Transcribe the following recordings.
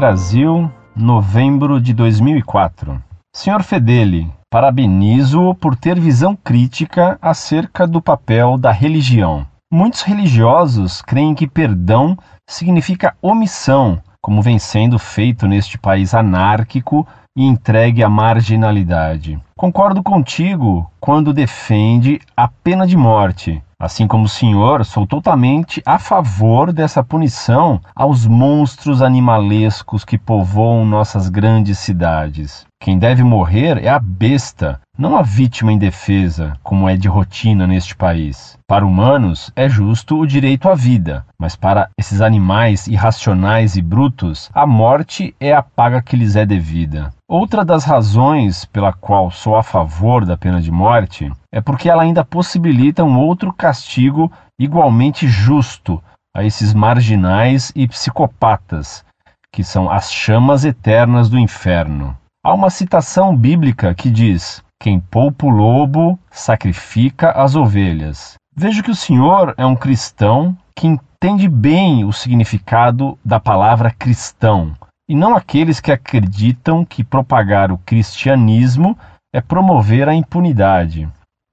Brasil, novembro de 2004. Senhor Fedeli, parabenizo-o por ter visão crítica acerca do papel da religião. Muitos religiosos creem que perdão significa omissão, como vem sendo feito neste país anárquico e entregue à marginalidade. Concordo contigo quando defende a pena de morte. Assim como o senhor, sou totalmente a favor dessa punição aos monstros animalescos que povoam nossas grandes cidades. Quem deve morrer é a besta, não a vítima indefesa, como é de rotina neste país. Para humanos é justo o direito à vida, mas para esses animais irracionais e brutos, a morte é a paga que lhes é devida. Outra das razões pela qual sou a favor da pena de morte é porque ela ainda possibilita um outro castigo igualmente justo a esses marginais e psicopatas, que são as chamas eternas do inferno. Há uma citação bíblica que diz: quem poupa o lobo, sacrifica as ovelhas. Vejo que o senhor é um cristão que entende bem o significado da palavra cristão, e não aqueles que acreditam que propagar o cristianismo é promover a impunidade.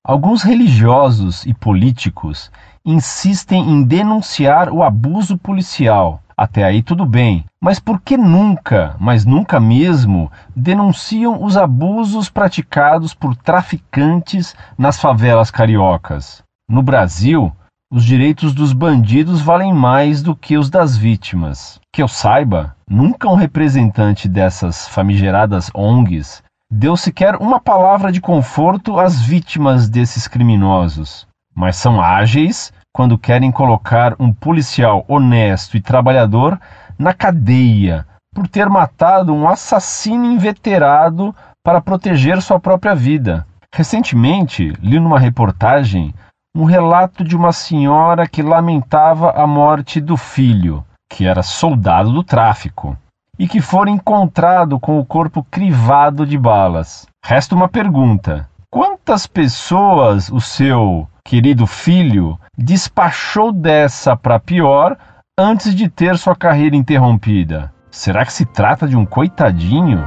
Alguns religiosos e políticos insistem em denunciar o abuso policial, até aí tudo bem. Mas por que nunca, mas nunca mesmo, denunciam os abusos praticados por traficantes nas favelas cariocas? No Brasil, os direitos dos bandidos valem mais do que os das vítimas. Que eu saiba, nunca um representante dessas famigeradas ONGs deu sequer uma palavra de conforto às vítimas desses criminosos. Mas são ágeis quando querem colocar um policial honesto e trabalhador na cadeia por ter matado um assassino inveterado para proteger sua própria vida. Recentemente, li numa reportagem um relato de uma senhora que lamentava a morte do filho, que era soldado do tráfico, e que fora encontrado com o corpo crivado de balas. Resta uma pergunta: quantas pessoas o seu querido filho, despachou dessa para pior antes de ter sua carreira interrompida. Será que se trata de um coitadinho?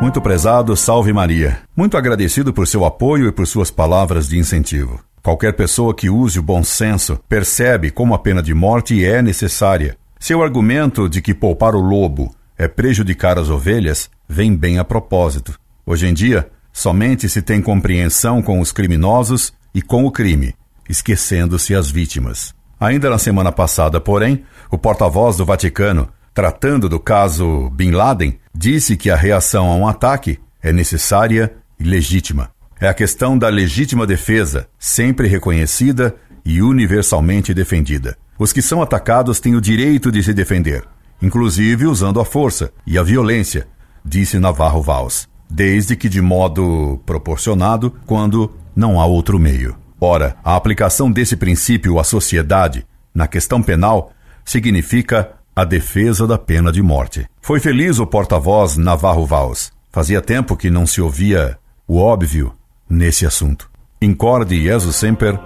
Muito prezado, salve Maria. Muito agradecido por seu apoio e por suas palavras de incentivo. Qualquer pessoa que use o bom senso percebe como a pena de morte é necessária. Seu argumento de que poupar o lobo é prejudicar as ovelhas vem bem a propósito. Hoje em dia, Somente se tem compreensão com os criminosos e com o crime, esquecendo-se as vítimas. Ainda na semana passada, porém, o porta-voz do Vaticano, tratando do caso Bin Laden, disse que a reação a um ataque é necessária e legítima. É a questão da legítima defesa, sempre reconhecida e universalmente defendida. Os que são atacados têm o direito de se defender, inclusive usando a força e a violência, disse Navarro Valls desde que de modo proporcionado, quando não há outro meio. Ora, a aplicação desse princípio à sociedade, na questão penal, significa a defesa da pena de morte. Foi feliz o porta-voz Navarro Valls. Fazia tempo que não se ouvia o óbvio nesse assunto. Incorde Jesus Semper,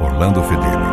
Orlando Fedeli.